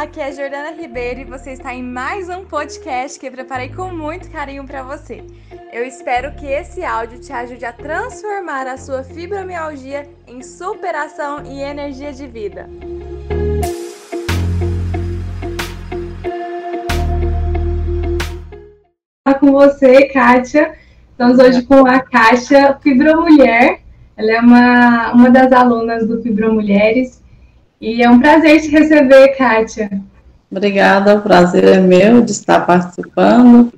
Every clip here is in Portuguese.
aqui é Jordana Ribeiro e você está em mais um podcast que eu preparei com muito carinho para você. Eu espero que esse áudio te ajude a transformar a sua fibromialgia em superação e energia de vida. Com você, Kátia. Estamos hoje com a Kátia Fibromulher. Ela é uma, uma das alunas do Fibromulheres e é um prazer te receber, Kátia. Obrigada, o prazer é meu de estar participando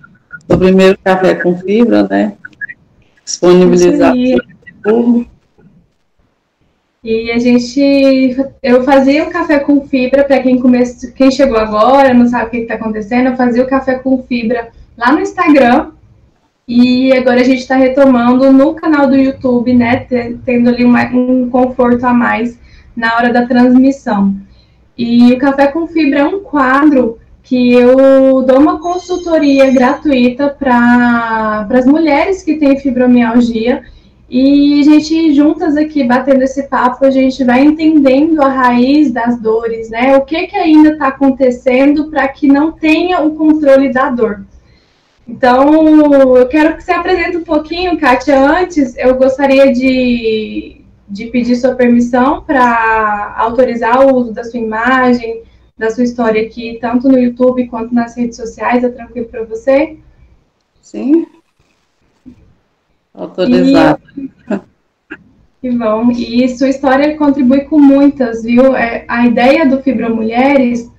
do primeiro Café com Fibra, né? Disponibilizado público. E a gente, eu fazia o café com fibra para quem comece, quem chegou agora, não sabe o que está acontecendo, eu fazia o café com fibra lá no Instagram. E agora a gente está retomando no canal do YouTube, né? Tendo ali uma, um conforto a mais na hora da transmissão. E o Café com Fibra é um quadro que eu dou uma consultoria gratuita para as mulheres que têm fibromialgia. E a gente, juntas aqui, batendo esse papo, a gente vai entendendo a raiz das dores, né? O que, que ainda está acontecendo para que não tenha o controle da dor. Então, eu quero que você apresente um pouquinho, Kátia. Antes, eu gostaria de, de pedir sua permissão para autorizar o uso da sua imagem, da sua história aqui, tanto no YouTube quanto nas redes sociais. É tranquilo para você? Sim. Autorizado. Que bom. E sua história contribui com muitas, viu? É, a ideia do Fibra Mulheres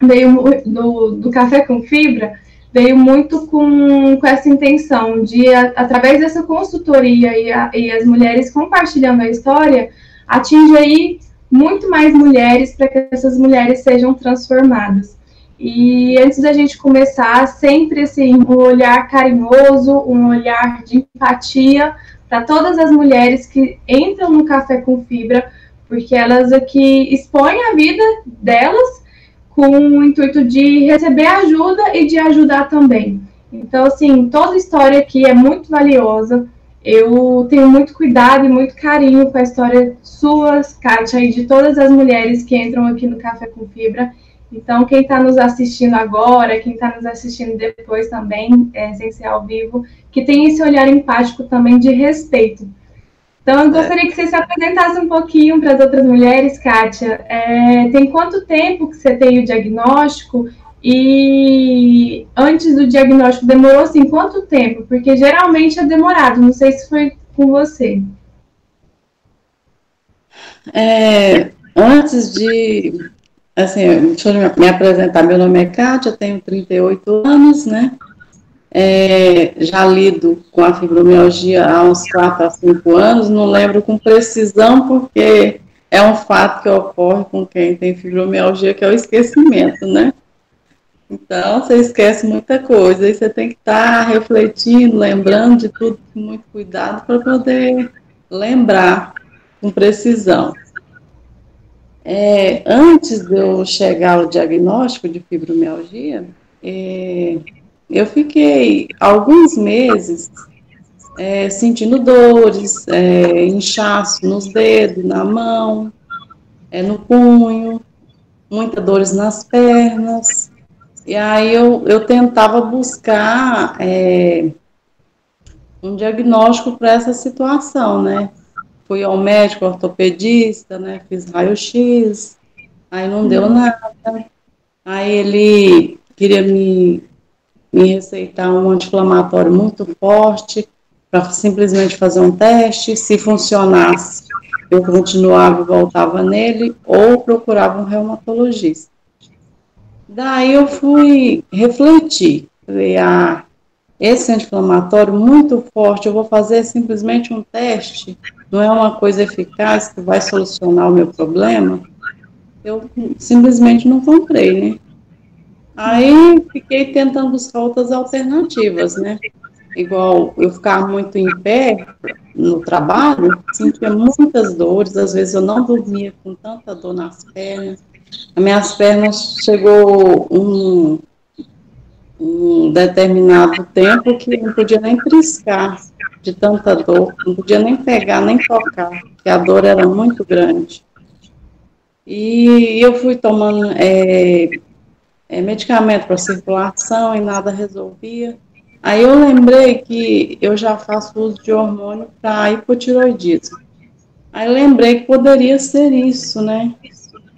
veio do, do Café com Fibra veio muito com, com essa intenção de, a, através dessa consultoria e, a, e as mulheres compartilhando a história, atingir aí muito mais mulheres para que essas mulheres sejam transformadas. E antes da gente começar, sempre assim, um olhar carinhoso, um olhar de empatia para todas as mulheres que entram no Café com Fibra, porque elas aqui expõem a vida delas com o intuito de receber ajuda e de ajudar também. Então, assim, toda história aqui é muito valiosa. Eu tenho muito cuidado e muito carinho com a história suas, Kátia, e de todas as mulheres que entram aqui no Café com Fibra. Então, quem está nos assistindo agora, quem está nos assistindo depois também, é, essencial vivo, que tem esse olhar empático também de respeito então, eu gostaria que você se apresentasse um pouquinho para as outras mulheres, Kátia. É, tem quanto tempo que você tem o diagnóstico? E antes do diagnóstico, demorou assim quanto tempo? Porque geralmente é demorado, não sei se foi com você. É, antes de, assim, deixa eu me apresentar, meu nome é Kátia, tenho 38 anos, né? É, já lido com a fibromialgia há uns 4 a 5 anos, não lembro com precisão, porque é um fato que ocorre com quem tem fibromialgia, que é o esquecimento, né? Então, você esquece muita coisa, e você tem que estar tá refletindo, lembrando de tudo com muito cuidado para poder lembrar com precisão. É, antes de eu chegar ao diagnóstico de fibromialgia, é, eu fiquei alguns meses é, sentindo dores, é, inchaço nos dedos, na mão, é, no punho, muitas dores nas pernas. E aí eu, eu tentava buscar é, um diagnóstico para essa situação, né? Fui ao médico ortopedista, né? Fiz raio-x, aí não deu uhum. nada. Aí ele queria me me receitar um anti-inflamatório muito forte para simplesmente fazer um teste. Se funcionasse, eu continuava e voltava nele ou procurava um reumatologista. Daí eu fui refletir, falei, ah, esse anti-inflamatório muito forte, eu vou fazer simplesmente um teste, não é uma coisa eficaz que vai solucionar o meu problema. Eu simplesmente não comprei, né? Aí fiquei tentando buscar outras alternativas, né? Igual eu ficava muito em pé no trabalho, sentia muitas dores, às vezes eu não dormia com tanta dor nas pernas. As minhas pernas chegou um, um determinado tempo que não podia nem triscar de tanta dor, não podia nem pegar, nem tocar, porque a dor era muito grande. E eu fui tomando é, é, medicamento para circulação e nada resolvia. Aí eu lembrei que eu já faço uso de hormônio para hipotiroidismo. Aí lembrei que poderia ser isso, né?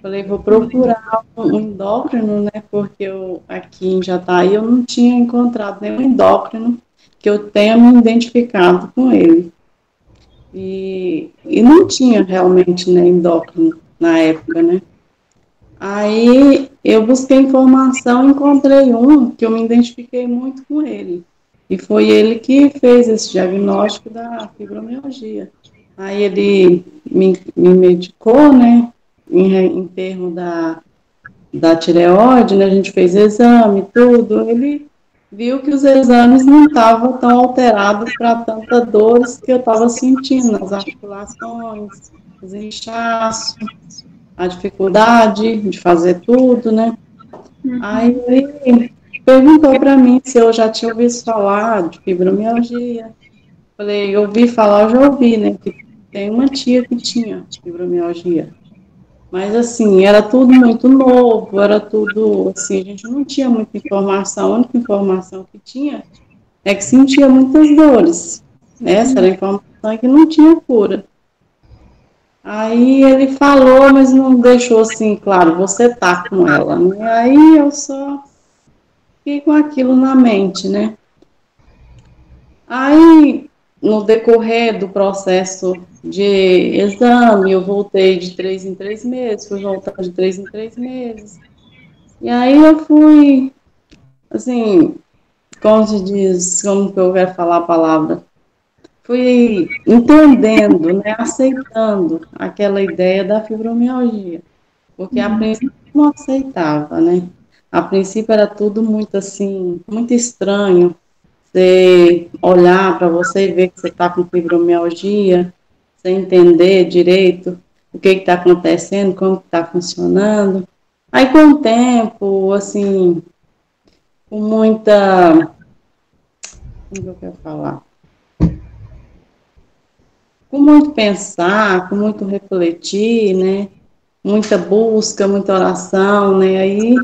Falei, vou procurar um endócrino, né? Porque eu, aqui em Jataí eu não tinha encontrado nenhum endócrino que eu tenha me identificado com ele. E, e não tinha realmente né, endócrino na época, né? Aí eu busquei informação, encontrei um que eu me identifiquei muito com ele. E foi ele que fez esse diagnóstico da fibromialgia. Aí ele me, me medicou, né, em, em termos da, da tireoide, né, a gente fez exame, tudo. Ele viu que os exames não estavam tão alterados para tanta dores que eu estava sentindo nas articulações, os inchaços, a dificuldade de fazer tudo, né. Uhum. Aí ele perguntou para mim se eu já tinha ouvido falar de fibromialgia. Falei, eu ouvi falar, eu já ouvi, né? Que tem uma tia que tinha fibromialgia. Mas assim, era tudo muito novo, era tudo assim, a gente não tinha muita informação. A única informação que tinha é que sentia muitas dores. Essa era a informação que não tinha cura. Aí ele falou, mas não deixou assim, claro, você tá com ela. Né? Aí eu só fiquei com aquilo na mente, né? Aí, no decorrer do processo de exame, eu voltei de três em três meses, fui voltar de três em três meses. E aí eu fui, assim, como se diz, como que eu quero falar a palavra? Fui entendendo, né, aceitando aquela ideia da fibromialgia, porque a uhum. princípio não aceitava, né? a princípio era tudo muito assim, muito estranho. Você olhar para você e ver que você está com fibromialgia, sem entender direito o que está acontecendo, como está funcionando. Aí com o tempo, assim, com muita. Como que eu quero falar? Com muito pensar, com muito refletir, né? Muita busca, muita oração, né? Aí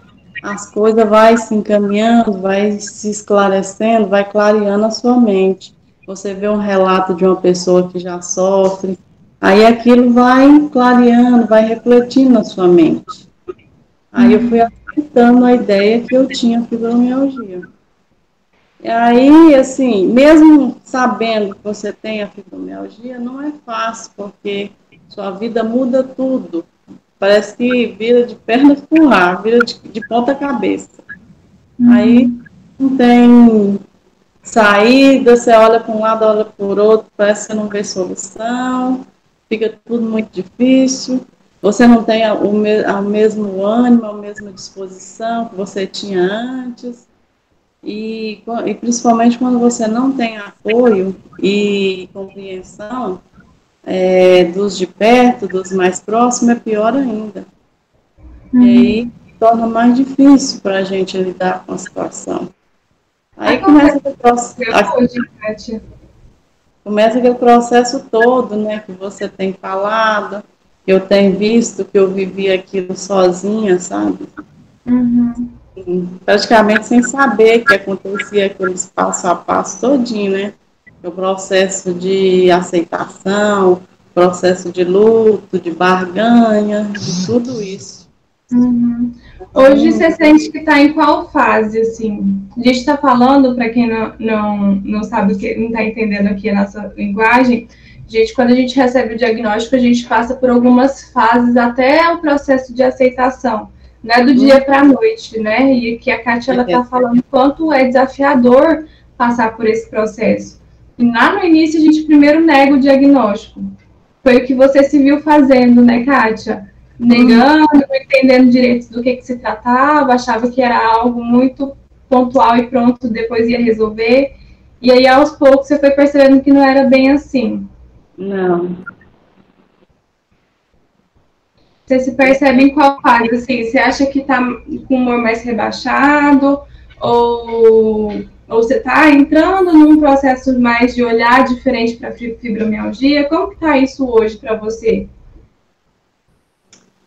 as coisas vai se encaminhando, vai se esclarecendo, vai clareando a sua mente. Você vê um relato de uma pessoa que já sofre, aí aquilo vai clareando, vai refletindo na sua mente. Aí eu fui aceitando a ideia que eu tinha fibromialgia. Aí, assim, mesmo sabendo que você tem a fibromialgia, não é fácil, porque sua vida muda tudo. Parece que vira de pernas pro ar, vira de, de ponta cabeça. Uhum. Aí não tem saída, você olha para um lado, olha para o outro, parece que você não vê solução, fica tudo muito difícil. Você não tem o, me, o mesmo ânimo, a mesma disposição que você tinha antes. E, e principalmente quando você não tem apoio e compreensão, é, dos de perto, dos mais próximos, é pior ainda. Uhum. E aí torna mais difícil para a gente lidar com a situação. Aí começa aquele processo. Começa aquele processo todo, né, que você tem falado, eu tenho visto que eu vivi aquilo sozinha, sabe? Uhum. Praticamente sem saber que acontecia aqueles passo a passo todinho, né? o processo de aceitação, processo de luto, de barganha, de tudo isso. Uhum. Hoje você sente que está em qual fase, assim? A gente está falando, para quem não, não, não sabe que, não está entendendo aqui a nossa linguagem, gente, quando a gente recebe o diagnóstico, a gente passa por algumas fases até o processo de aceitação, não é do dia para a noite, né? E que a Kátia está é. falando quanto é desafiador passar por esse processo. E lá no início, a gente primeiro nega o diagnóstico. Foi o que você se viu fazendo, né, Kátia? Negando, não entendendo direito do que, que se tratava, achava que era algo muito pontual e pronto, depois ia resolver. E aí, aos poucos, você foi percebendo que não era bem assim. Não. Você se percebe em qual fase? Assim, você acha que está com o humor mais rebaixado? Ou ou você está entrando num processo mais de olhar diferente para fibromialgia? Como que está isso hoje para você?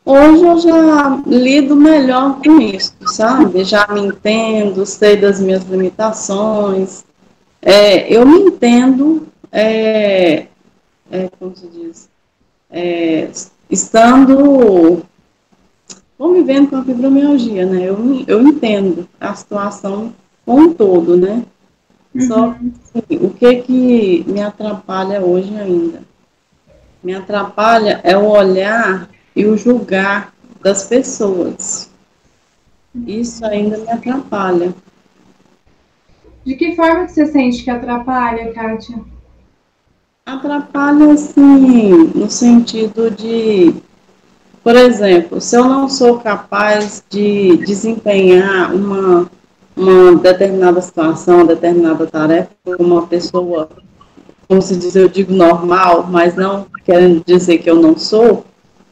Hoje eu já lido melhor com isso, sabe? Já me entendo, sei das minhas limitações. É, eu me entendo, é, é, como se diz, é, estando convivendo com a fibromialgia, né? Eu, eu entendo a situação como um todo, né? Uhum. Só assim, o que que me atrapalha hoje ainda? Me atrapalha é o olhar e o julgar das pessoas. Isso ainda me atrapalha. De que forma que você sente que atrapalha, Kátia? Atrapalha, assim, no sentido de, por exemplo, se eu não sou capaz de desempenhar uma, uma determinada situação, uma determinada tarefa, como uma pessoa, como se diz, eu digo normal, mas não querendo dizer que eu não sou,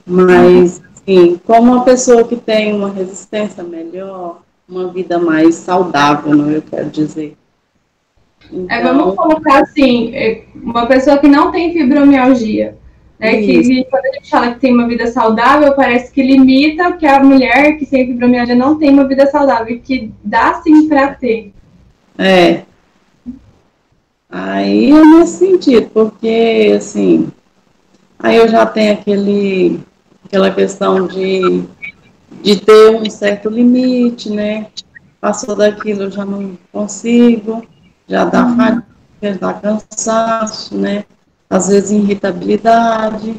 mas, sim, como uma pessoa que tem uma resistência melhor, uma vida mais saudável, não eu quero dizer. Então, é, vamos colocar assim, é, uma pessoa que não tem fibromialgia, né? Que quando a gente fala que tem uma vida saudável, parece que limita que a mulher que tem fibromialgia não tem uma vida saudável, que dá sim para ter. É. Aí é nesse sentido, porque assim, aí eu já tenho aquele aquela questão de, de ter um certo limite, né? Passou daquilo, eu já não consigo, já dá uhum. fadiga, dá cansaço, né? Às vezes irritabilidade.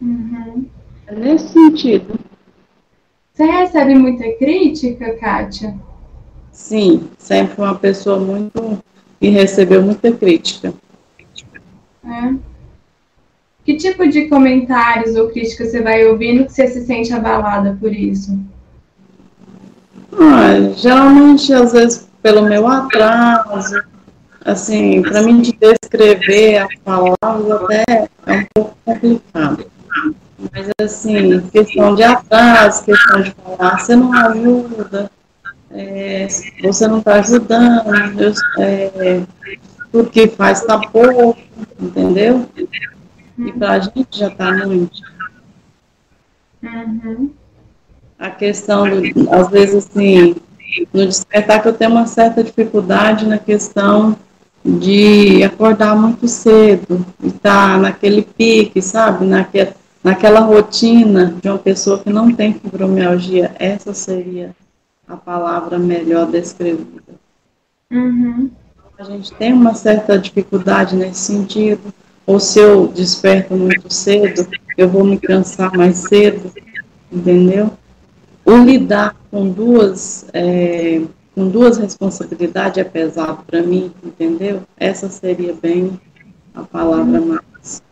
Uhum. É nesse sentido. Você recebe muita crítica, Kátia? Sim, sempre uma pessoa muito. e recebeu muita crítica. É. Que tipo de comentários ou críticas você vai ouvindo que você se sente abalada por isso? Ah, geralmente, às vezes, pelo meu atraso, assim, para mim de descrever as palavras até é um pouco complicado. Mas, assim, questão de atraso, questão de falar, você não ajuda, é, você não está ajudando, eu, é, tudo que faz está pouco, entendeu? E para a gente já está muito. Uhum. A questão, do, às vezes, assim, no despertar que eu tenho uma certa dificuldade na questão de acordar muito cedo e estar tá naquele pique, sabe? Naquela, naquela rotina de uma pessoa que não tem fibromialgia. Essa seria a palavra melhor descrevida. Uhum. A gente tem uma certa dificuldade nesse sentido ou se eu desperto muito cedo, eu vou me cansar mais cedo, entendeu? O lidar com duas, é, com duas responsabilidades é pesado para mim, entendeu? Essa seria bem a palavra mais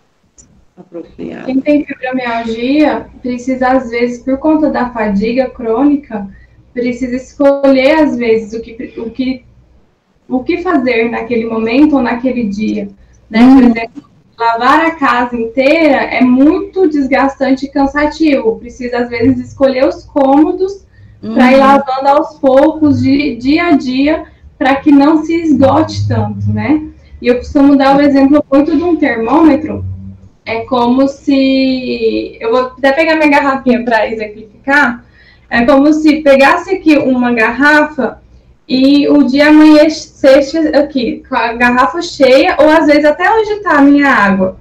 apropriada. Quem tem fibromialgia precisa, às vezes, por conta da fadiga crônica, precisa escolher, às vezes, o que, o que, o que fazer naquele momento ou naquele dia. Né? Por uhum. exemplo, lavar a casa inteira é muito desgastante e cansativo. Precisa, às vezes, escolher os cômodos uhum. para ir lavando aos poucos, de dia a dia, para que não se esgote tanto, né? E eu costumo dar o exemplo muito de um termômetro. É como se. Eu vou até pegar minha garrafinha para exemplificar. É como se pegasse aqui uma garrafa e o dia amanhecesse aqui, com a garrafa cheia, ou às vezes até onde está a minha água.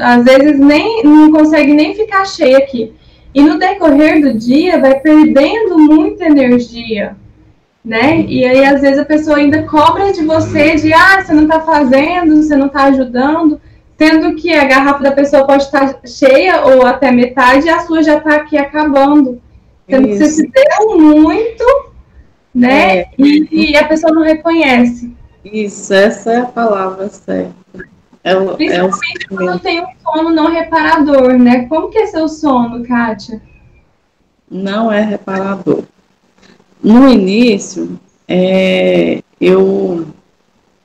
Às vezes nem não consegue nem ficar cheia aqui. E no decorrer do dia vai perdendo muita energia, né? E aí às vezes a pessoa ainda cobra de você de ah, você não está fazendo, você não está ajudando, sendo que a garrafa da pessoa pode estar cheia ou até metade e a sua já está aqui acabando. Sendo que você se deu muito né? É. E, e, a pessoa não reconhece. Isso, essa é a palavra certa. É o, Principalmente é o quando tem um sono não reparador, né? Como que é seu sono, Kátia? Não é reparador. No início, é, eu,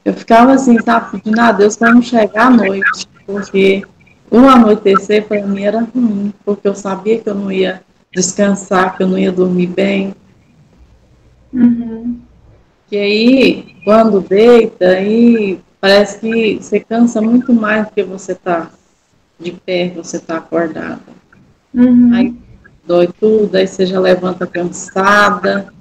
eu ficava assim, sabe, pedindo a Deus para não chegar à noite, porque o anoitecer para mim era ruim, porque eu sabia que eu não ia descansar, que eu não ia dormir bem, Uhum. Que aí, quando deita, aí parece que você cansa muito mais do que você tá de pé, você tá acordada. Uhum. Aí dói tudo, aí você já levanta cansada,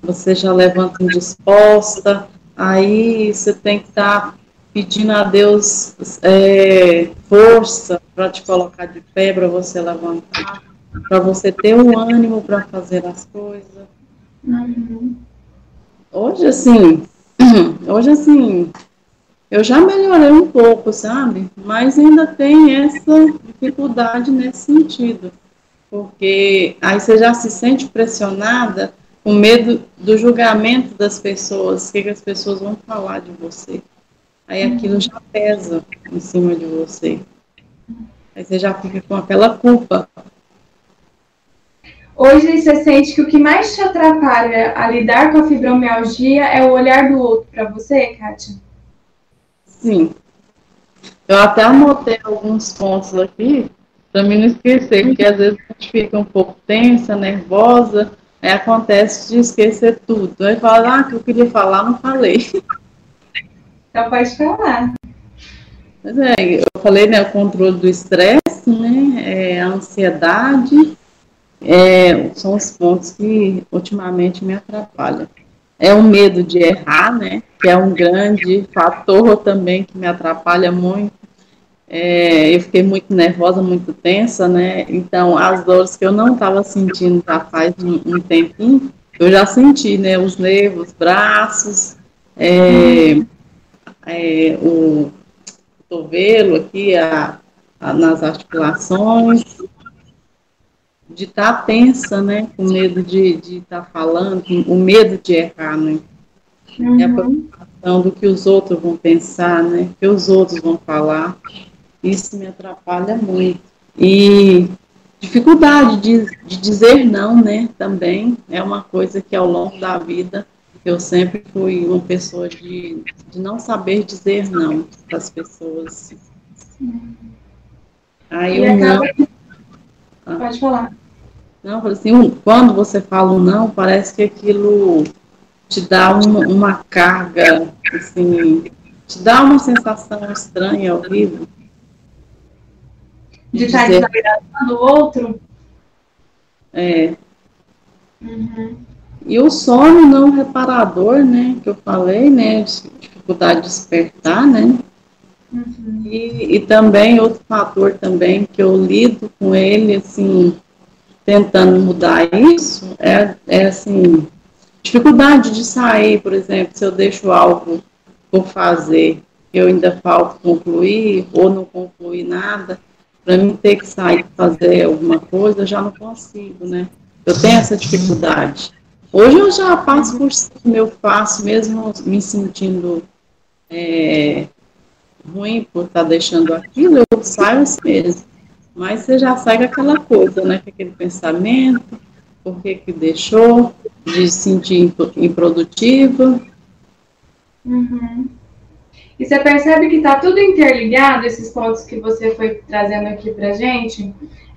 você já levanta indisposta, aí você tem que estar tá pedindo a Deus é, força para te colocar de pé, para você levantar, para você ter um ânimo para fazer as coisas. Uhum. Hoje, assim, hoje, assim, eu já melhorei um pouco, sabe? Mas ainda tem essa dificuldade nesse sentido. Porque aí você já se sente pressionada com medo do julgamento das pessoas, o que, que as pessoas vão falar de você. Aí aquilo já pesa em cima de você. Aí você já fica com aquela culpa. Hoje você sente que o que mais te atrapalha a lidar com a fibromialgia é o olhar do outro para você, Kátia? Sim. Eu até anotei alguns pontos aqui para mim não esquecer, porque às vezes a gente fica um pouco tensa, nervosa, aí acontece de esquecer tudo. Aí fala, ah, que eu queria falar, não falei. Então pode falar. Pois é, eu falei, né, o controle do estresse, né, é, a ansiedade, é, são os pontos que ultimamente me atrapalham. É o medo de errar, né, que é um grande fator também que me atrapalha muito. É, eu fiquei muito nervosa, muito tensa, né, então as dores que eu não estava sentindo já faz um, um, tempinho, eu já senti, né, os nervos, braços, é, é, o cotovelo aqui, a, a, nas articulações, de estar tá tensa, né? Com medo de estar tá falando, o medo de errar, né? Uhum. E a preocupação do que os outros vão pensar, né? Que os outros vão falar. Isso me atrapalha muito. E dificuldade de, de dizer não, né? Também é uma coisa que ao longo da vida eu sempre fui uma pessoa de, de não saber dizer não para as pessoas. Aí e acaba... não. Ah. Pode falar. Não, assim, quando você fala um não, parece que aquilo te dá uma, uma carga, assim, te dá uma sensação estranha, horrível. De, de estar desagradando o outro? É. Uhum. E o sono não reparador, né, que eu falei, né, dificuldade de despertar, né, uhum. e, e também outro fator também que eu lido com ele, assim, tentando mudar isso, é, é assim, dificuldade de sair, por exemplo, se eu deixo algo por fazer, eu ainda falta concluir, ou não concluir nada, para mim ter que sair fazer alguma coisa, eu já não consigo, né, eu tenho essa dificuldade. Hoje eu já passo por cima, eu faço, mesmo me sentindo é, ruim por estar tá deixando aquilo, eu saio assim mesmo. Mas você já sai com aquela coisa, né? Aquele pensamento, por que que deixou, de se sentir improdutiva. Uhum. E você percebe que está tudo interligado, esses pontos que você foi trazendo aqui para gente?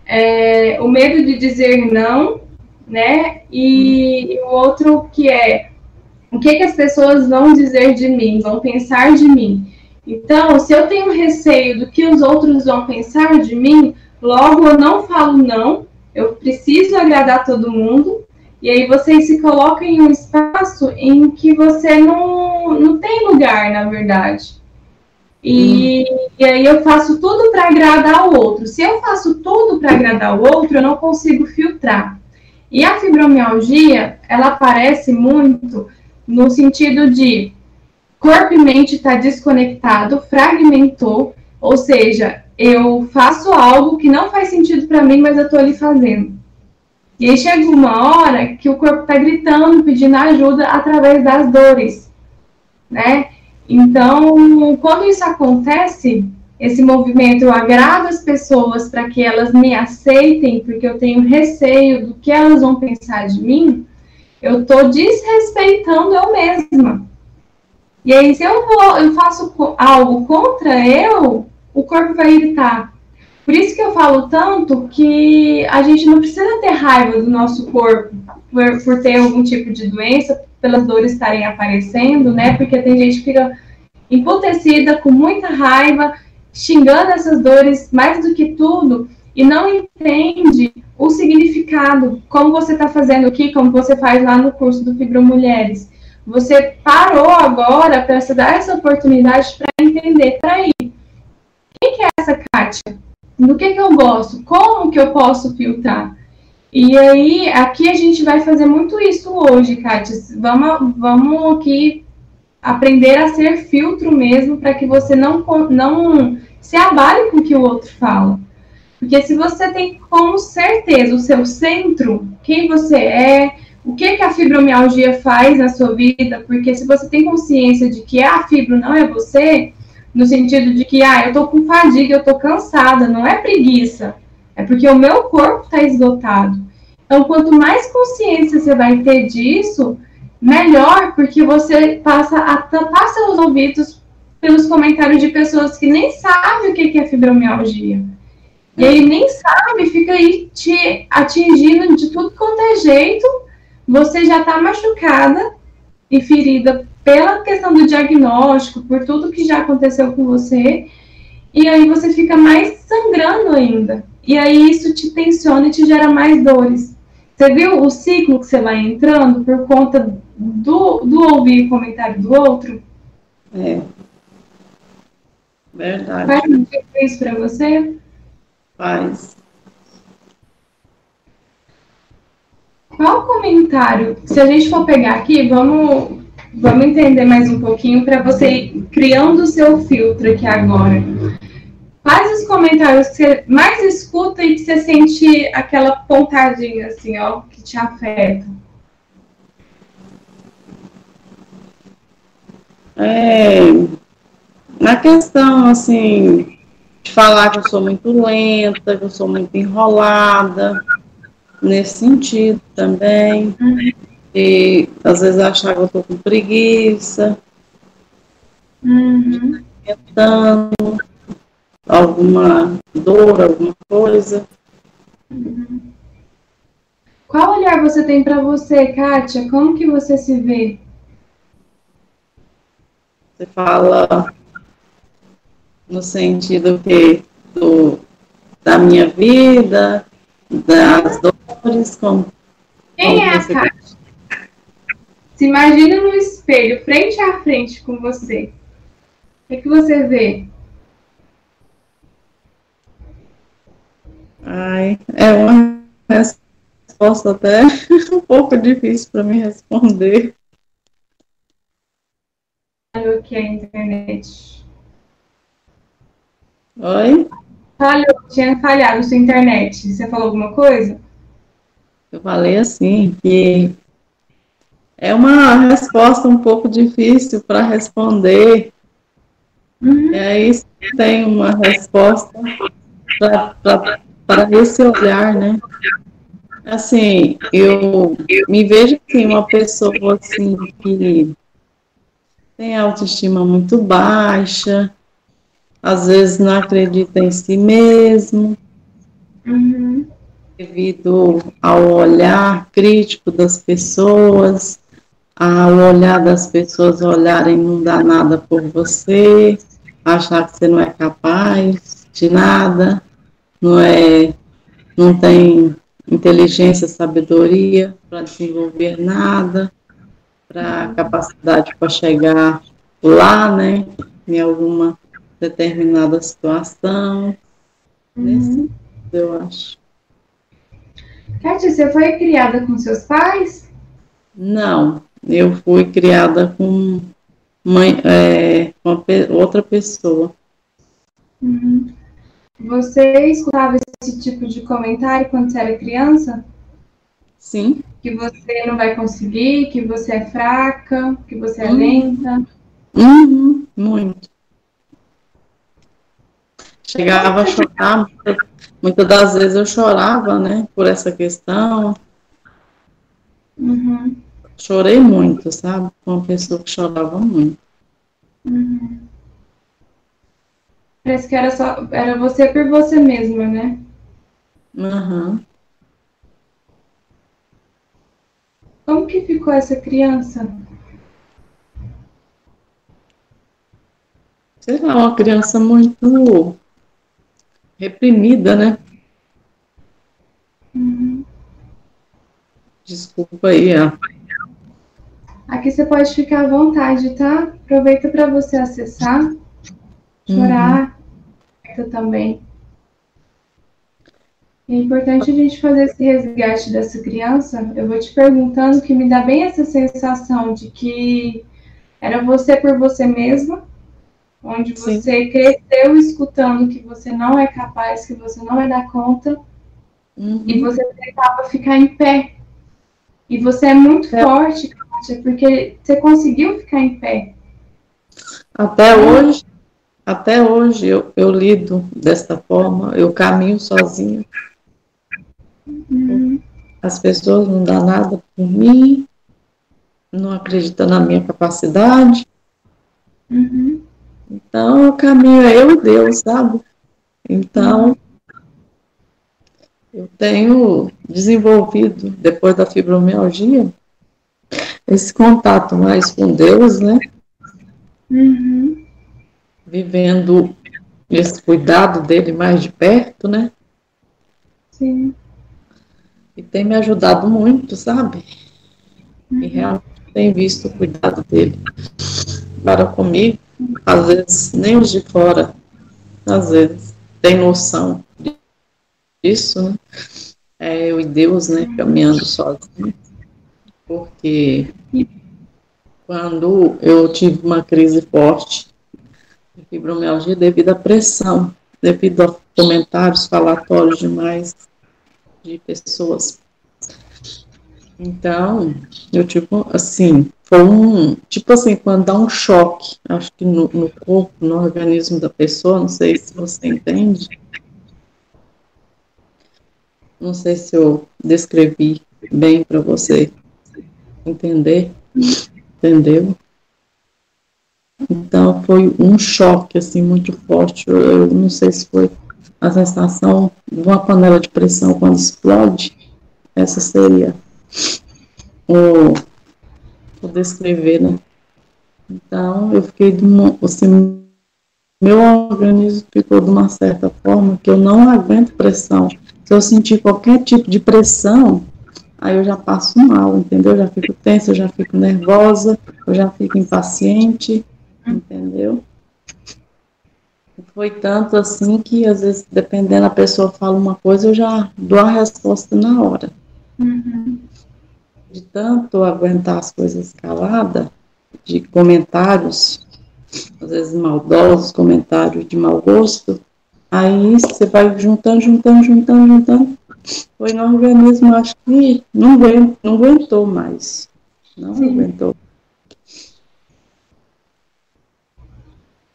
É, o medo de dizer não, né? E, o outro que é o que, que as pessoas vão dizer de mim, vão pensar de mim. Então, se eu tenho receio do que os outros vão pensar de mim, logo eu não falo não, eu preciso agradar todo mundo, e aí você se coloca em um espaço em que você não, não tem lugar, na verdade. E, hum. e aí eu faço tudo para agradar o outro. Se eu faço tudo para agradar o outro, eu não consigo filtrar. E a fibromialgia, ela aparece muito no sentido de corpo e mente está desconectado, fragmentou, ou seja, eu faço algo que não faz sentido para mim, mas eu estou ali fazendo. E aí chega uma hora que o corpo está gritando, pedindo ajuda através das dores, né? Então, quando isso acontece, esse movimento, eu agrado as pessoas para que elas me aceitem, porque eu tenho receio do que elas vão pensar de mim, eu estou desrespeitando eu mesma. E aí, se eu, vou, eu faço algo contra eu, o corpo vai irritar. Por isso que eu falo tanto que a gente não precisa ter raiva do nosso corpo por, por ter algum tipo de doença, pelas dores estarem aparecendo, né? Porque tem gente que fica emputecida, com muita raiva, xingando essas dores mais do que tudo, e não entende o significado, como você está fazendo aqui, como você faz lá no curso do Fibro Mulheres. Você parou agora para se dar essa oportunidade para entender, peraí, quem que é essa Kátia? Do que, que eu gosto? Como que eu posso filtrar? E aí, aqui a gente vai fazer muito isso hoje, Kátia. Vamos, vamos aqui aprender a ser filtro mesmo, para que você não, não se abale com o que o outro fala. Porque se você tem com certeza o seu centro, quem você é, o que, que a fibromialgia faz na sua vida, porque se você tem consciência de que a fibro não é você, no sentido de que, ah, eu tô com fadiga, eu tô cansada, não é preguiça, é porque o meu corpo está esgotado. Então, quanto mais consciência você vai ter disso, melhor, porque você passa a tampar seus ouvidos pelos comentários de pessoas que nem sabem o que é fibromialgia. E aí nem sabe, fica aí te atingindo de tudo quanto é jeito, você já está machucada e ferida pela questão do diagnóstico, por tudo que já aconteceu com você, e aí você fica mais sangrando ainda. E aí isso te tensiona e te gera mais dores. Você viu o ciclo que você vai entrando por conta do, do ouvir o comentário do outro? É. Verdade. Faz isso para você? Faz. Qual comentário? Se a gente for pegar aqui, vamos, vamos entender mais um pouquinho para você ir criando o seu filtro aqui agora. Quais os comentários que você mais escuta e que você sente aquela pontadinha assim, ó, que te afeta? É, na questão, assim, de falar que eu sou muito lenta, que eu sou muito enrolada, nesse sentido também. Uhum. E às vezes achar que eu tô com preguiça. Uhum. Tentando alguma dor, alguma coisa. Uhum. Qual olhar você tem para você, Kátia? Como que você se vê? Você fala no sentido que do, da minha vida, das dores, como. Quem como é a Kátia? Se imagina no espelho, frente a frente com você. O que, que você vê? Ai, é uma resposta até um pouco difícil para me responder. Falhou aqui a internet. Oi? Falhou, tinha falhado sua internet. Você falou alguma coisa? Eu falei assim, que é uma resposta um pouco difícil para responder. Uhum. E aí tem uma resposta para esse olhar, né? Assim, eu me vejo assim, uma pessoa assim que tem autoestima muito baixa, às vezes não acredita em si mesmo, uhum. devido ao olhar crítico das pessoas, ao olhar das pessoas olharem não dá nada por você, achar que você não é capaz de nada, não é, não tem inteligência, sabedoria para desenvolver nada para capacidade para chegar lá, né, em alguma determinada situação. Uhum. Nesse, eu acho. Kátia, você foi criada com seus pais? Não, eu fui criada com mãe, é, uma outra pessoa. Uhum. Você escutava esse tipo de comentário quando você era criança? Sim que você não vai conseguir, que você é fraca, que você é uhum. lenta. Uhum, muito. Chegava a chorar, muitas das vezes eu chorava, né, por essa questão. Uhum. Chorei muito, sabe? Uma pessoa que chorava muito. Uhum. Parece que era só era você por você mesma, né? Uhum. Como que ficou essa criança? Sei lá, uma criança muito reprimida, né? Uhum. Desculpa aí, ó. Aqui você pode ficar à vontade, tá? Aproveita para você acessar, chorar uhum. também. É importante a gente fazer esse resgate dessa criança. Eu vou te perguntando que me dá bem essa sensação de que era você por você mesma, onde você Sim. cresceu escutando que você não é capaz, que você não vai dar conta, uhum. e você tentava ficar em pé. E você é muito é. forte, Porque você conseguiu ficar em pé. Até hoje, até hoje eu, eu lido desta forma, eu caminho sozinha. Uhum. As pessoas não dão nada por mim, não acreditam na minha capacidade. Uhum. Então, o caminho é eu e Deus, sabe? Então, eu tenho desenvolvido, depois da fibromialgia, esse contato mais com Deus, né? Uhum. Vivendo esse cuidado dele mais de perto, né? Sim. E tem me ajudado muito, sabe? Uhum. E realmente tem visto o cuidado dele para comigo. Às vezes, nem os de fora, às vezes, tem noção disso, né? É eu e Deus, né, caminhando sozinho. Porque quando eu tive uma crise forte de fibromialgia devido à pressão, devido a comentários falatórios demais de pessoas. Então, eu tipo assim, foi um, tipo assim, quando dá um choque, acho que no, no corpo, no organismo da pessoa, não sei se você entende. Não sei se eu descrevi bem para você entender, entendeu? Então foi um choque assim muito forte. Eu, não sei se foi a sensação de uma panela de pressão quando explode, essa seria o, o descrever, né? Então, eu fiquei de uma, assim, meu organismo ficou de uma certa forma que eu não aguento pressão. Se eu sentir qualquer tipo de pressão, aí eu já passo mal, entendeu? Eu já fico tensa, eu já fico nervosa, eu já fico impaciente, entendeu? Foi tanto assim que, às vezes, dependendo, a pessoa fala uma coisa, eu já dou a resposta na hora. Uhum. De tanto aguentar as coisas calada, de comentários, às vezes maldosos, comentários de mau gosto, aí você vai juntando, juntando, juntando, juntando. Foi no organismo, acho que não, aguentou, não aguentou mais. Não Sim. aguentou.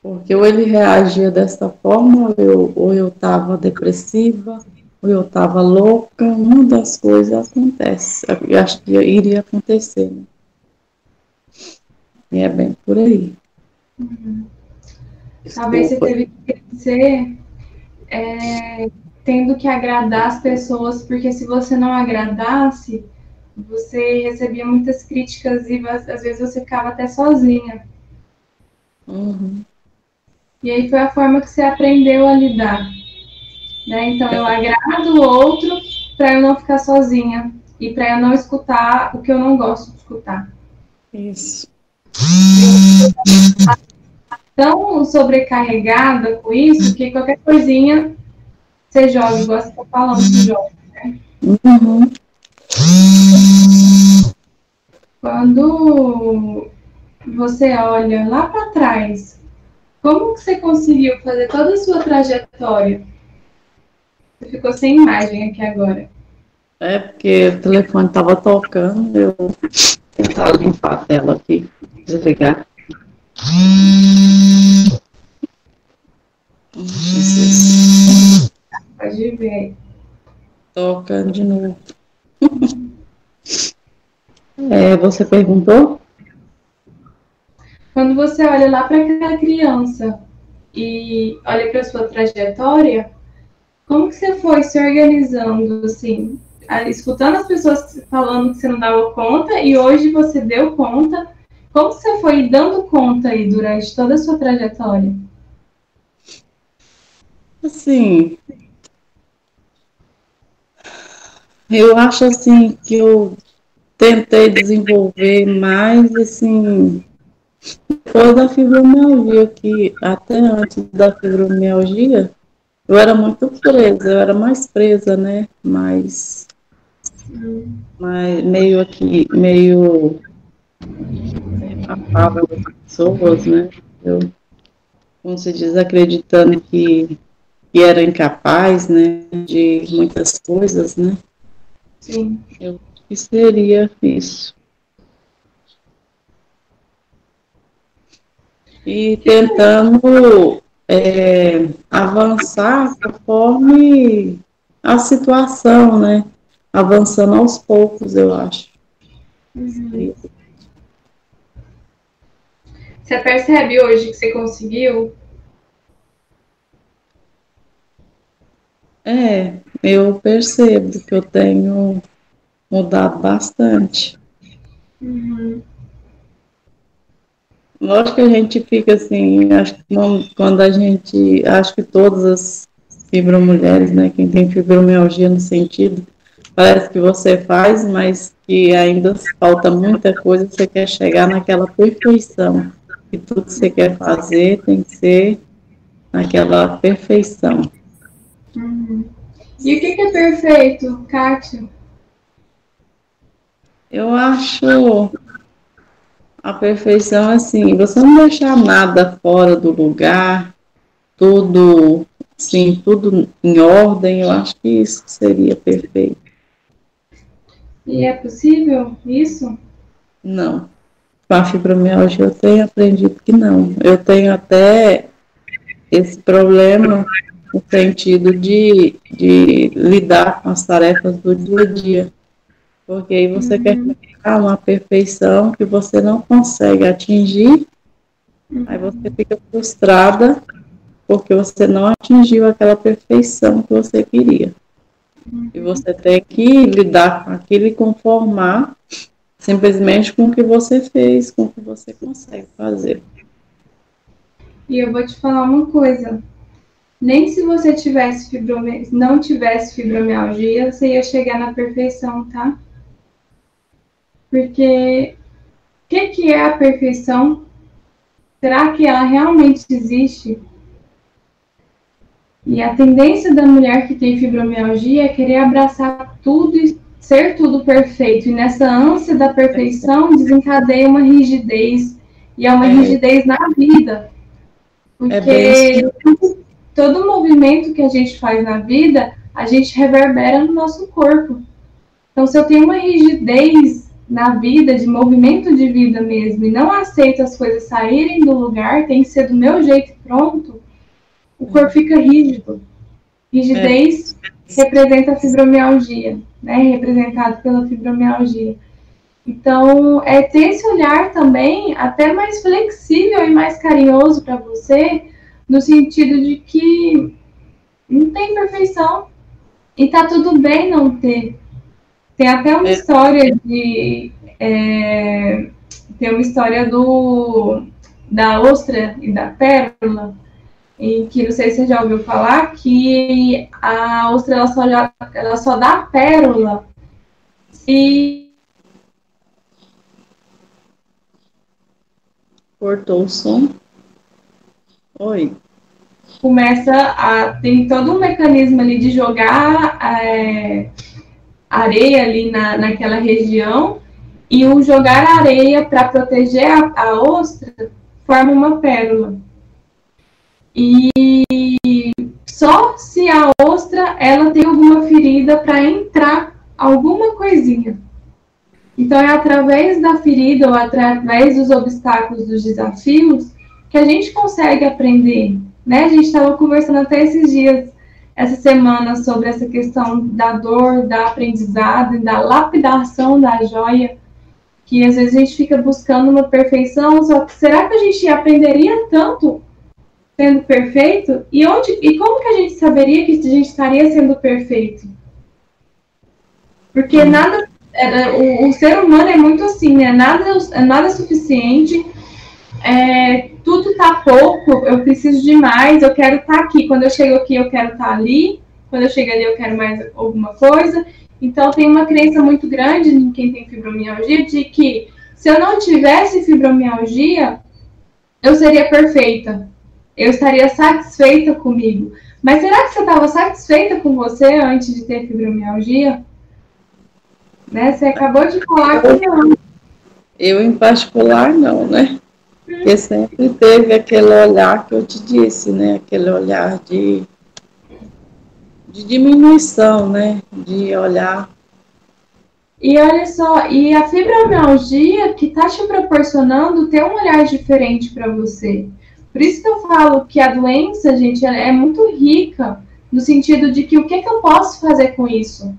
Porque ou ele reagia dessa forma, ou eu estava depressiva, ou eu estava louca, uma das coisas acontece. Eu acho que iria acontecer. Né? E é bem por aí. Uhum. Talvez você teve que crescer é, tendo que agradar as pessoas, porque se você não agradasse, você recebia muitas críticas e às vezes você ficava até sozinha. Uhum. E aí foi a forma que você aprendeu a lidar. Né? Então eu agrado o outro para eu não ficar sozinha e para eu não escutar o que eu não gosto de escutar. Isso. Tão sobrecarregada com isso que qualquer coisinha você joga, igual você está falando que joga. Né? Uhum. Quando você olha lá para trás como que você conseguiu fazer toda a sua trajetória? Você ficou sem imagem aqui agora. É porque o telefone estava tocando, eu tentar limpar a tela aqui, desligar. Pode ver. Tocando de novo. É, você perguntou? Quando você olha lá para aquela criança e olha para sua trajetória, como que você foi se organizando assim, escutando as pessoas falando que você não dava conta e hoje você deu conta? Como você foi dando conta aí durante toda a sua trajetória? Assim, Eu acho assim que eu tentei desenvolver mais assim depois da fibromialgia, que até antes da fibromialgia eu era muito presa, eu era mais presa, né? Mais, hum. mais meio aqui, meio afável das pessoas, né? Eu, como se diz, acreditando que, que era incapaz, né? De muitas coisas, né? Sim. Eu que seria isso. E tentando é, avançar conforme a situação, né? Avançando aos poucos, eu acho. Uhum. Você percebe hoje que você conseguiu? É, eu percebo que eu tenho mudado bastante. Uhum. Lógico que a gente fica assim, acho que quando a gente, acho que todas as fibromulheres, né, quem tem fibromialgia no sentido, parece que você faz, mas que ainda falta muita coisa, você quer chegar naquela perfeição, que tudo que você quer fazer tem que ser naquela perfeição. Uhum. E o que, que é perfeito, Kátia? Eu acho a perfeição assim, você não deixar nada fora do lugar, tudo, sim, tudo em ordem, eu acho que isso seria perfeito. E é possível isso? Não. Com a fibromialgia eu tenho aprendido que não. Eu tenho até esse problema no sentido de, de lidar com as tarefas do dia a dia. Porque aí você uhum. quer uma perfeição que você não consegue atingir, uhum. aí você fica frustrada porque você não atingiu aquela perfeição que você queria. Uhum. E você tem que lidar com aquilo e conformar simplesmente com o que você fez, com o que você consegue fazer. E eu vou te falar uma coisa. Nem se você tivesse não tivesse fibromialgia, você ia chegar na perfeição, tá? Porque o que, que é a perfeição? Será que ela realmente existe? E a tendência da mulher que tem fibromialgia é querer abraçar tudo e ser tudo perfeito. E nessa ânsia da perfeição desencadeia uma rigidez. E é uma é. rigidez na vida. Porque é todo movimento que a gente faz na vida, a gente reverbera no nosso corpo. Então, se eu tenho uma rigidez na vida, de movimento de vida mesmo, e não aceito as coisas saírem do lugar, tem que ser do meu jeito pronto, o corpo fica rígido. Rigidez é. representa a fibromialgia, né? Representado pela fibromialgia. Então, é ter esse olhar também até mais flexível e mais carinhoso para você, no sentido de que não tem perfeição e tá tudo bem não ter. Tem até uma é. história de. É, tem uma história do da ostra e da pérola, em que não sei se você já ouviu falar, que a ostra ela só, ela só dá pérola e. Cortou o som. Oi. Começa a. Tem todo um mecanismo ali de jogar. É, areia ali na, naquela região e o jogar areia para proteger a, a, ostra forma uma pérola. E só se a ostra ela tem alguma ferida para entrar alguma coisinha. Então é através da ferida ou através dos obstáculos, dos desafios que a gente consegue aprender. Né? A gente estava conversando até esses dias essa semana sobre essa questão da dor, da aprendizado, da lapidação da joia, que às vezes a gente fica buscando uma perfeição, só que será que a gente aprenderia tanto sendo perfeito? E onde e como que a gente saberia que a gente estaria sendo perfeito? Porque hum. nada é, o, o, ser humano é muito assim, né? Nada, nada é suficiente é, tudo tá pouco, eu preciso de mais, eu quero estar tá aqui. Quando eu chego aqui, eu quero estar tá ali. Quando eu chego ali, eu quero mais alguma coisa. Então, tem uma crença muito grande em quem tem fibromialgia de que se eu não tivesse fibromialgia, eu seria perfeita. Eu estaria satisfeita comigo. Mas será que você estava satisfeita com você antes de ter fibromialgia? Né? Você acabou de falar que não. Eu, em particular, não, né? Porque sempre teve aquele olhar que eu te disse, né? Aquele olhar de, de diminuição, né? De olhar. E olha só, e a fibromialgia que está te proporcionando ter um olhar diferente para você. Por isso que eu falo que a doença, gente, é muito rica no sentido de que o que, que eu posso fazer com isso?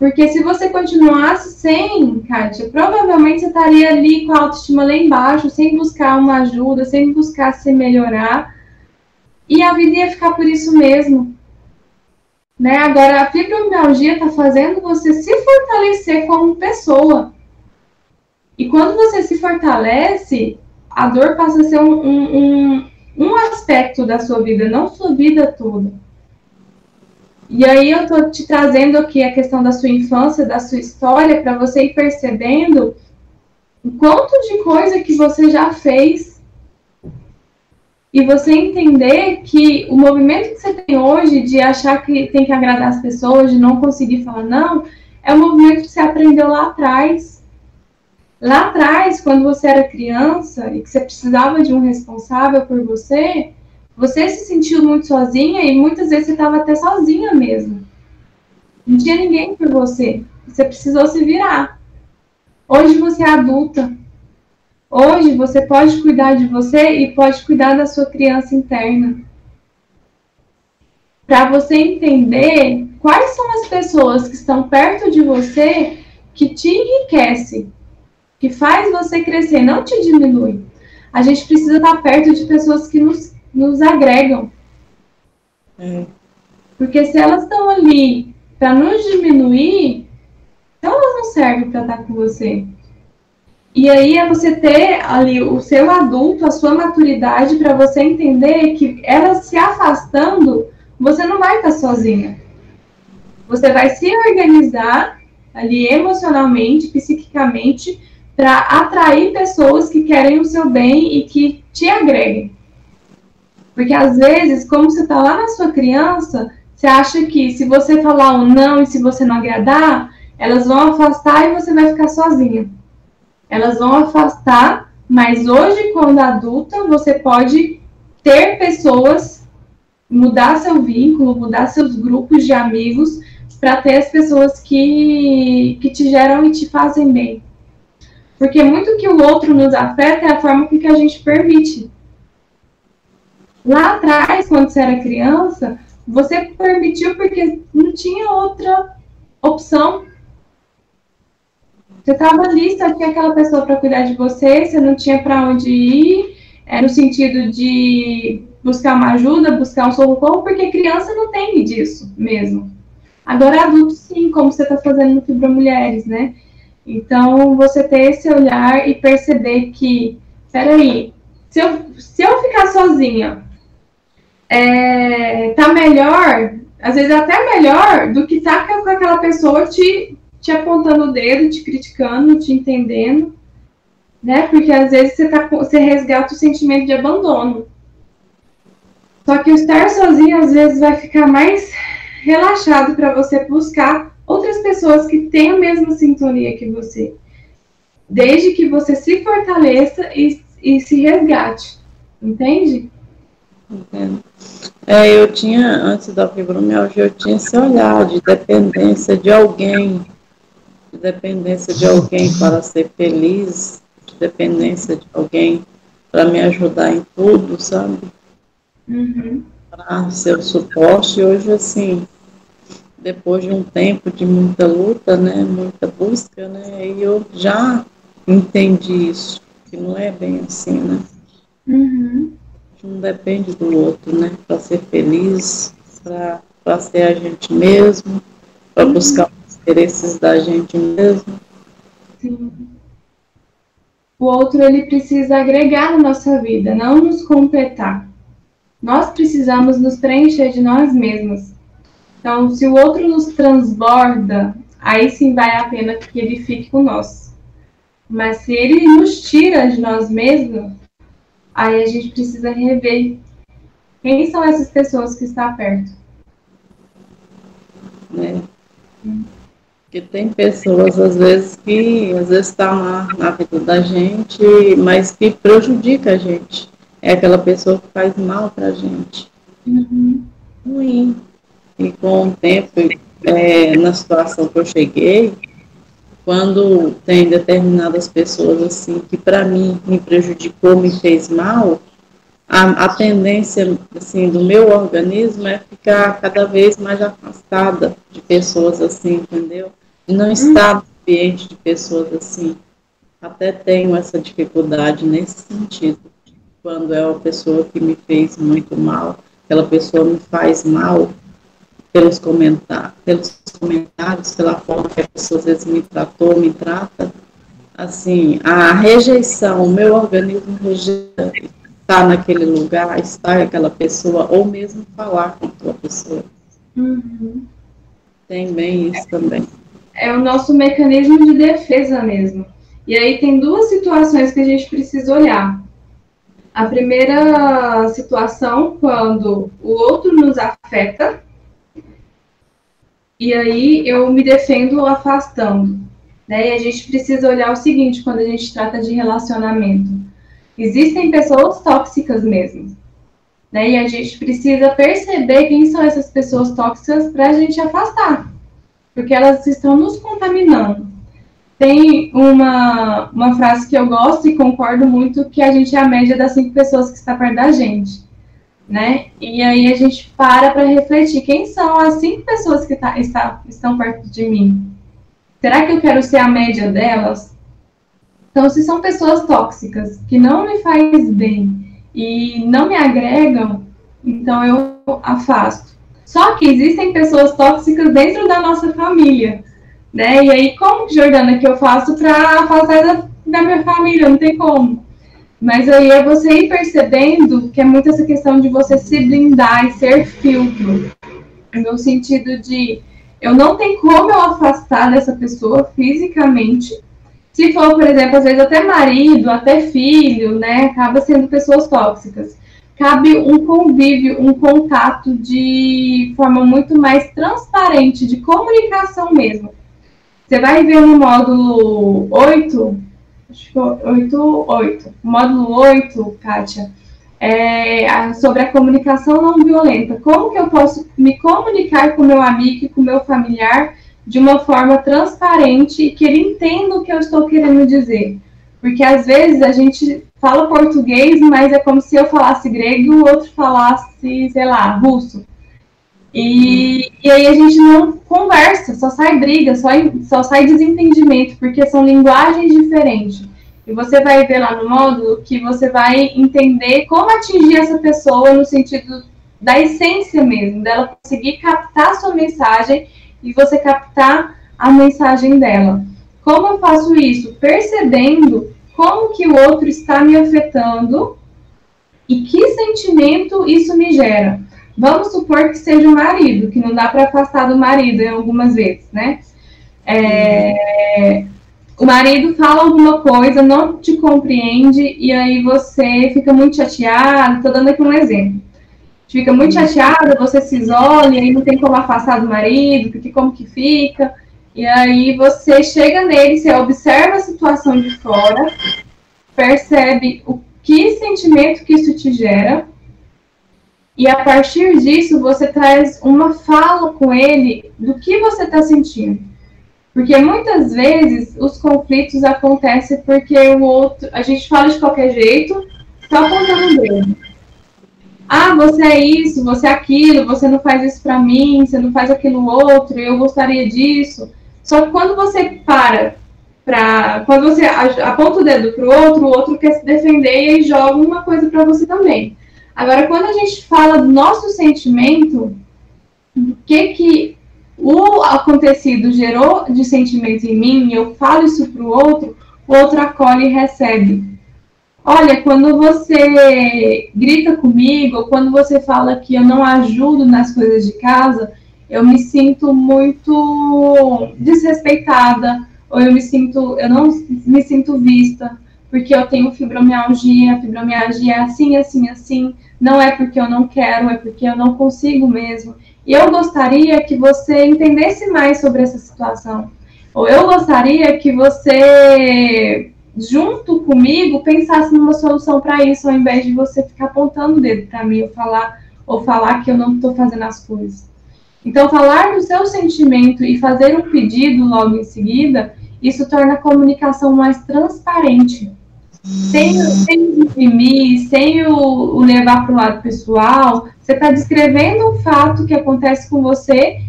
Porque se você continuasse sem, Kátia, provavelmente você estaria ali com a autoestima lá embaixo, sem buscar uma ajuda, sem buscar se melhorar. E a vida ia ficar por isso mesmo. Né? Agora, a fibromialgia está fazendo você se fortalecer como pessoa. E quando você se fortalece, a dor passa a ser um, um, um, um aspecto da sua vida, não sua vida toda. E aí eu tô te trazendo aqui a questão da sua infância, da sua história, para você ir percebendo o quanto de coisa que você já fez e você entender que o movimento que você tem hoje de achar que tem que agradar as pessoas, de não conseguir falar não, é um movimento que você aprendeu lá atrás. Lá atrás, quando você era criança e que você precisava de um responsável por você, você se sentiu muito sozinha e muitas vezes você estava até sozinha mesmo. Não tinha ninguém por você. Você precisou se virar. Hoje você é adulta. Hoje você pode cuidar de você e pode cuidar da sua criança interna. Para você entender quais são as pessoas que estão perto de você que te enriquece, que faz você crescer, não te diminui. A gente precisa estar perto de pessoas que nos nos agregam. É. Porque se elas estão ali para nos diminuir, então elas não servem para estar com você. E aí é você ter ali o seu adulto, a sua maturidade, para você entender que elas se afastando, você não vai estar sozinha. Você vai se organizar ali emocionalmente, psiquicamente, para atrair pessoas que querem o seu bem e que te agreguem. Porque às vezes, como você está lá na sua criança, você acha que se você falar um não e se você não agradar, elas vão afastar e você vai ficar sozinha. Elas vão afastar, mas hoje, quando adulta, você pode ter pessoas, mudar seu vínculo, mudar seus grupos de amigos, para ter as pessoas que, que te geram e te fazem bem. Porque muito que o outro nos afeta é a forma que a gente permite. Lá atrás, quando você era criança, você permitiu porque não tinha outra opção. Você estava ali, só tinha aquela pessoa para cuidar de você, você não tinha para onde ir, é, no sentido de buscar uma ajuda, buscar um socorro, porque criança não tem disso mesmo. Agora, adulto, sim, como você está fazendo no Fibra Mulheres, né? Então, você ter esse olhar e perceber que, peraí, se eu, se eu ficar sozinha, é, tá melhor, às vezes até melhor, do que tá com aquela pessoa te, te apontando o dedo, te criticando, te entendendo, né? Porque às vezes você, tá, você resgata o sentimento de abandono. Só que estar sozinho às vezes vai ficar mais relaxado para você buscar outras pessoas que têm a mesma sintonia que você. Desde que você se fortaleça e, e se resgate. Entende? Entendo. É, eu tinha, antes da fibromialgia, eu tinha esse olhar de dependência de alguém, de dependência de alguém para ser feliz, de dependência de alguém para me ajudar em tudo, sabe? Uhum. Para ser o suporte. E hoje, assim, depois de um tempo de muita luta, né, muita busca, né, e eu já entendi isso, que não é bem assim, né? Uhum um depende do outro, né? Para ser feliz, para ser a gente mesmo, para buscar os interesses da gente mesmo. Sim. O outro ele precisa agregar na nossa vida, não nos completar. Nós precisamos nos preencher de nós mesmos. Então, se o outro nos transborda, aí sim vale a pena que ele fique com nós. Mas se ele nos tira de nós mesmos, aí a gente precisa rever quem são essas pessoas que estão perto. Né? Hum. Porque tem pessoas, às vezes, que às vezes estão tá lá na vida da gente, mas que prejudica a gente. É aquela pessoa que faz mal para a gente. Uhum. Ruim. E com o tempo, é, na situação que eu cheguei, quando tem determinadas pessoas assim que para mim me prejudicou, me fez mal, a, a, tendência assim do meu organismo é ficar cada vez mais afastada de pessoas assim, entendeu? E não estar no ambiente de pessoas assim. Até tenho essa dificuldade nesse sentido. Quando é uma pessoa que me fez muito mal, aquela pessoa me faz mal pelos comentários, pelos comentários, pela forma que a pessoa às vezes me tratou, me trata, assim, a rejeição, o meu organismo rejeita estar naquele lugar, estar aquela pessoa, ou mesmo falar com aquela pessoa. Uhum. Tem bem isso também. É o nosso mecanismo de defesa mesmo. E aí tem duas situações que a gente precisa olhar. A primeira situação, quando o outro nos afeta, e aí eu me defendo afastando. Né? E a gente precisa olhar o seguinte quando a gente trata de relacionamento. Existem pessoas tóxicas mesmo. Né? E a gente precisa perceber quem são essas pessoas tóxicas para a gente afastar. Porque elas estão nos contaminando. Tem uma, uma frase que eu gosto e concordo muito, que a gente é a média das cinco pessoas que está perto da gente né? E aí a gente para para refletir quem são as cinco pessoas que tá, está, estão perto de mim. Será que eu quero ser a média delas? Então, se são pessoas tóxicas que não me faz bem e não me agregam, então eu afasto. Só que existem pessoas tóxicas dentro da nossa família, né? E aí, como, Jordana, que eu faço para afastar da, da minha família? Não tem como. Mas aí é você ir percebendo que é muito essa questão de você se blindar e ser filtro. No sentido de eu não tenho como eu afastar dessa pessoa fisicamente. Se for, por exemplo, às vezes até marido, até filho, né? Acaba sendo pessoas tóxicas. Cabe um convívio, um contato de forma muito mais transparente, de comunicação mesmo. Você vai ver no módulo 8, acho que 8, 8. Módulo 8, Kátia, é sobre a comunicação não violenta. Como que eu posso me comunicar com meu amigo e com meu familiar de uma forma transparente e que ele entenda o que eu estou querendo dizer? Porque às vezes a gente fala português, mas é como se eu falasse grego e o outro falasse, sei lá, russo. E, e aí a gente não conversa, só sai briga, só, só sai desentendimento, porque são linguagens diferentes. E você vai ver lá no módulo que você vai entender como atingir essa pessoa no sentido da essência mesmo, dela conseguir captar a sua mensagem e você captar a mensagem dela. Como eu faço isso? Percebendo como que o outro está me afetando e que sentimento isso me gera. Vamos supor que seja o marido, que não dá para afastar do marido em algumas vezes, né? É, o marido fala alguma coisa, não te compreende, e aí você fica muito chateado. Estou dando aqui um exemplo. Fica muito chateada, você se isola, e aí não tem como afastar do marido, porque como que fica? E aí você chega nele, você observa a situação de fora, percebe o que sentimento que isso te gera, e a partir disso, você traz uma fala com ele do que você está sentindo. Porque muitas vezes os conflitos acontecem porque o outro, a gente fala de qualquer jeito, só apontando o dedo. Ah, você é isso, você é aquilo, você não faz isso para mim, você não faz aquilo outro, eu gostaria disso. Só que quando você para para quando você aponta o dedo pro outro, o outro quer se defender e joga uma coisa para você também. Agora, quando a gente fala do nosso sentimento, o que que o acontecido gerou de sentimento em mim, e eu falo isso para o outro, o outro acolhe e recebe. Olha, quando você grita comigo, ou quando você fala que eu não ajudo nas coisas de casa, eu me sinto muito desrespeitada, ou eu me sinto, eu não me sinto vista, porque eu tenho fibromialgia, fibromialgia é assim, assim, assim, não é porque eu não quero, é porque eu não consigo mesmo. E eu gostaria que você entendesse mais sobre essa situação. Ou eu gostaria que você, junto comigo, pensasse numa solução para isso, ao invés de você ficar apontando o dedo para mim ou falar, ou falar que eu não estou fazendo as coisas. Então, falar do seu sentimento e fazer um pedido logo em seguida, isso torna a comunicação mais transparente sem, sem imprimir, sem o, o levar para o lado pessoal, você está descrevendo um fato que acontece com você,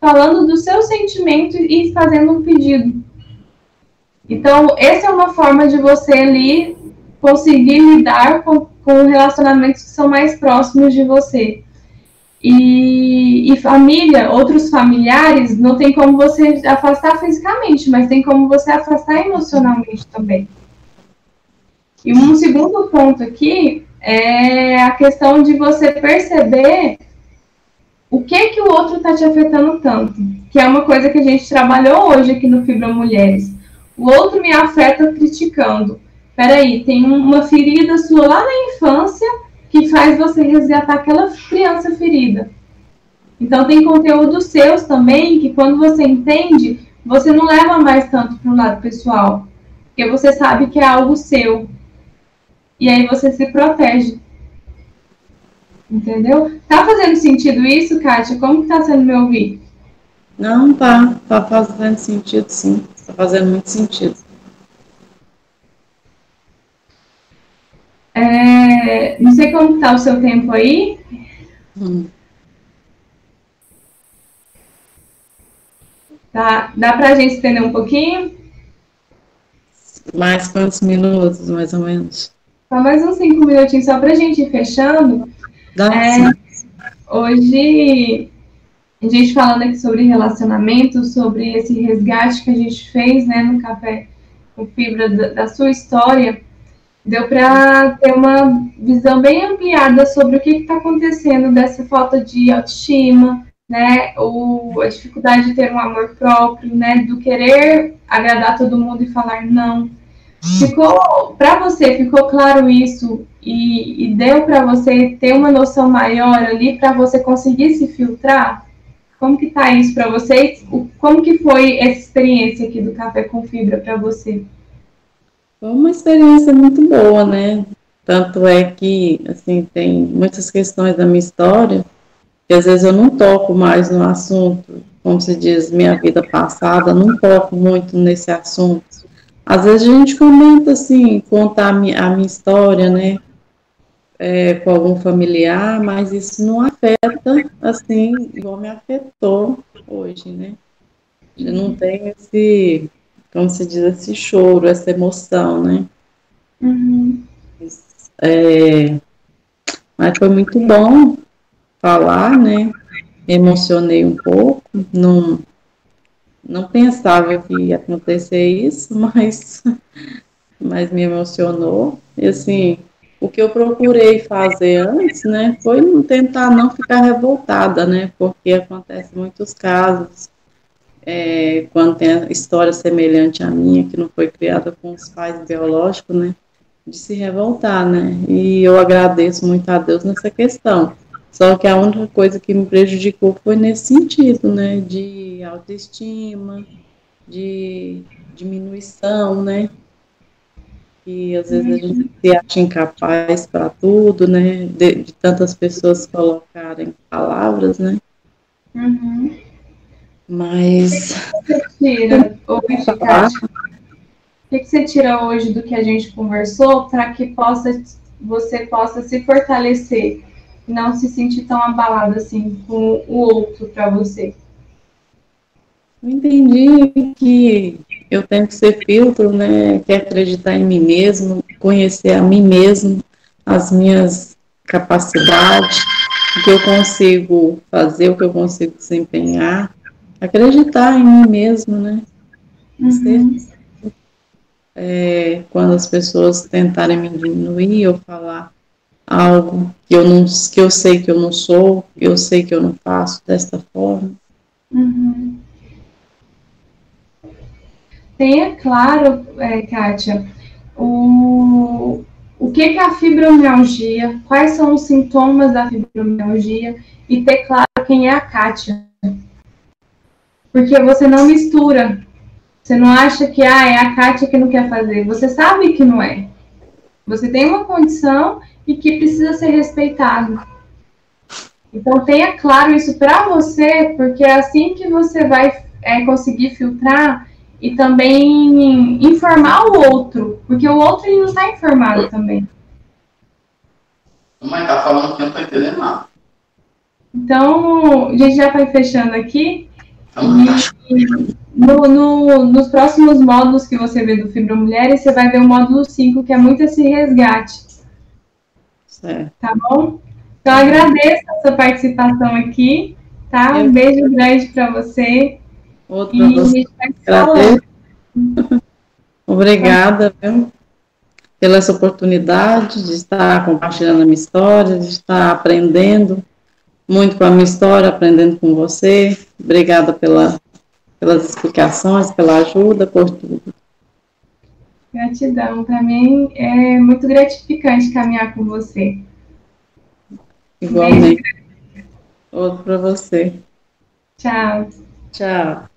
falando do seu sentimento e fazendo um pedido. Então, essa é uma forma de você ali conseguir lidar com, com relacionamentos que são mais próximos de você. E, e, família, outros familiares, não tem como você afastar fisicamente, mas tem como você afastar emocionalmente também. E um segundo ponto aqui é a questão de você perceber o que que o outro está te afetando tanto, que é uma coisa que a gente trabalhou hoje aqui no Fibra Mulheres. O outro me afeta criticando. Peraí, tem uma ferida sua lá na infância que faz você resgatar aquela criança ferida. Então tem conteúdos seus também que quando você entende, você não leva mais tanto para o lado pessoal, porque você sabe que é algo seu. E aí você se protege. Entendeu? Tá fazendo sentido isso, Kátia? Como que tá sendo me ouvir? Não, tá. Tá fazendo sentido, sim. Tá fazendo muito sentido. É, não sei como tá o seu tempo aí. Hum. Tá, dá pra gente estender um pouquinho? Mais quantos minutos, mais ou menos? Só mais uns cinco minutinhos só para a gente ir fechando. É, hoje, a gente falando aqui sobre relacionamento, sobre esse resgate que a gente fez né, no Café com Fibra da, da sua história, deu para ter uma visão bem ampliada sobre o que está acontecendo dessa falta de autoestima, né, o, a dificuldade de ter um amor próprio, né, do querer agradar todo mundo e falar não, Ficou para você ficou claro isso e, e deu para você ter uma noção maior ali para você conseguir se filtrar? Como que tá isso para vocês? Como que foi essa experiência aqui do café com fibra para você? Foi uma experiência muito boa, né? Tanto é que assim tem muitas questões da minha história que às vezes eu não toco mais no assunto, como se diz, minha vida passada, não toco muito nesse assunto às vezes a gente comenta assim, contar a minha, a minha história, né? É, com algum familiar, mas isso não afeta assim, igual me afetou hoje, né? Eu não tem esse, como se diz, esse choro, essa emoção, né? Uhum. É, mas foi muito bom falar, né? Me emocionei um pouco, não, não pensava que ia acontecer isso, mas, mas me emocionou. E assim, o que eu procurei fazer antes, né, foi tentar não ficar revoltada, né, porque acontece muitos casos, é, quando tem história semelhante à minha, que não foi criada com os pais biológicos, né, de se revoltar, né, e eu agradeço muito a Deus nessa questão. Só que a única coisa que me prejudicou foi nesse sentido, né, de autoestima, de diminuição, né, e às vezes a gente se acha incapaz para tudo, né, de, de, tantas pessoas colocarem palavras, né. Uhum. Mas... O que você tira, o que você tira hoje do que a gente conversou para que possa, você possa se fortalecer não se sentir tão abalado assim com o outro para você? Eu entendi que eu tenho que ser filtro, né? Que acreditar em mim mesmo, conhecer a mim mesmo, as minhas capacidades, o que eu consigo fazer, o que eu consigo desempenhar, acreditar em mim mesmo, né? Uhum. É, quando as pessoas tentarem me diminuir ou falar algo que eu não que eu sei que eu não sou, eu sei que eu não faço desta forma. Uhum. Tenha claro, é, Kátia, o, o que, que é a fibromialgia, quais são os sintomas da fibromialgia e ter claro quem é a Kátia. Porque você não mistura. Você não acha que ah, é a Kátia que não quer fazer. Você sabe que não é. Você tem uma condição e que precisa ser respeitado. Então tenha claro isso para você, porque é assim que você vai é, conseguir filtrar e também informar o outro, porque o outro ele não está informado também. Mãe, tá falando que eu não tô entendendo nada. Então, a gente já vai fechando aqui. E, no, no, nos próximos módulos que você vê do Fibra Mulheres, você vai ver o módulo 5, que é muito esse resgate. Certo. Tá bom? Então, agradeço a sua participação aqui, tá? Um beijo grande para você. Outro e você. Obrigada, viu? Pela essa oportunidade de estar compartilhando a minha história, de estar aprendendo muito com a minha história, aprendendo com você. Obrigada pela, pelas explicações, pela ajuda, por tudo. Gratidão. Para mim é muito gratificante caminhar com você. Igualmente. Outro para você. Tchau. Tchau.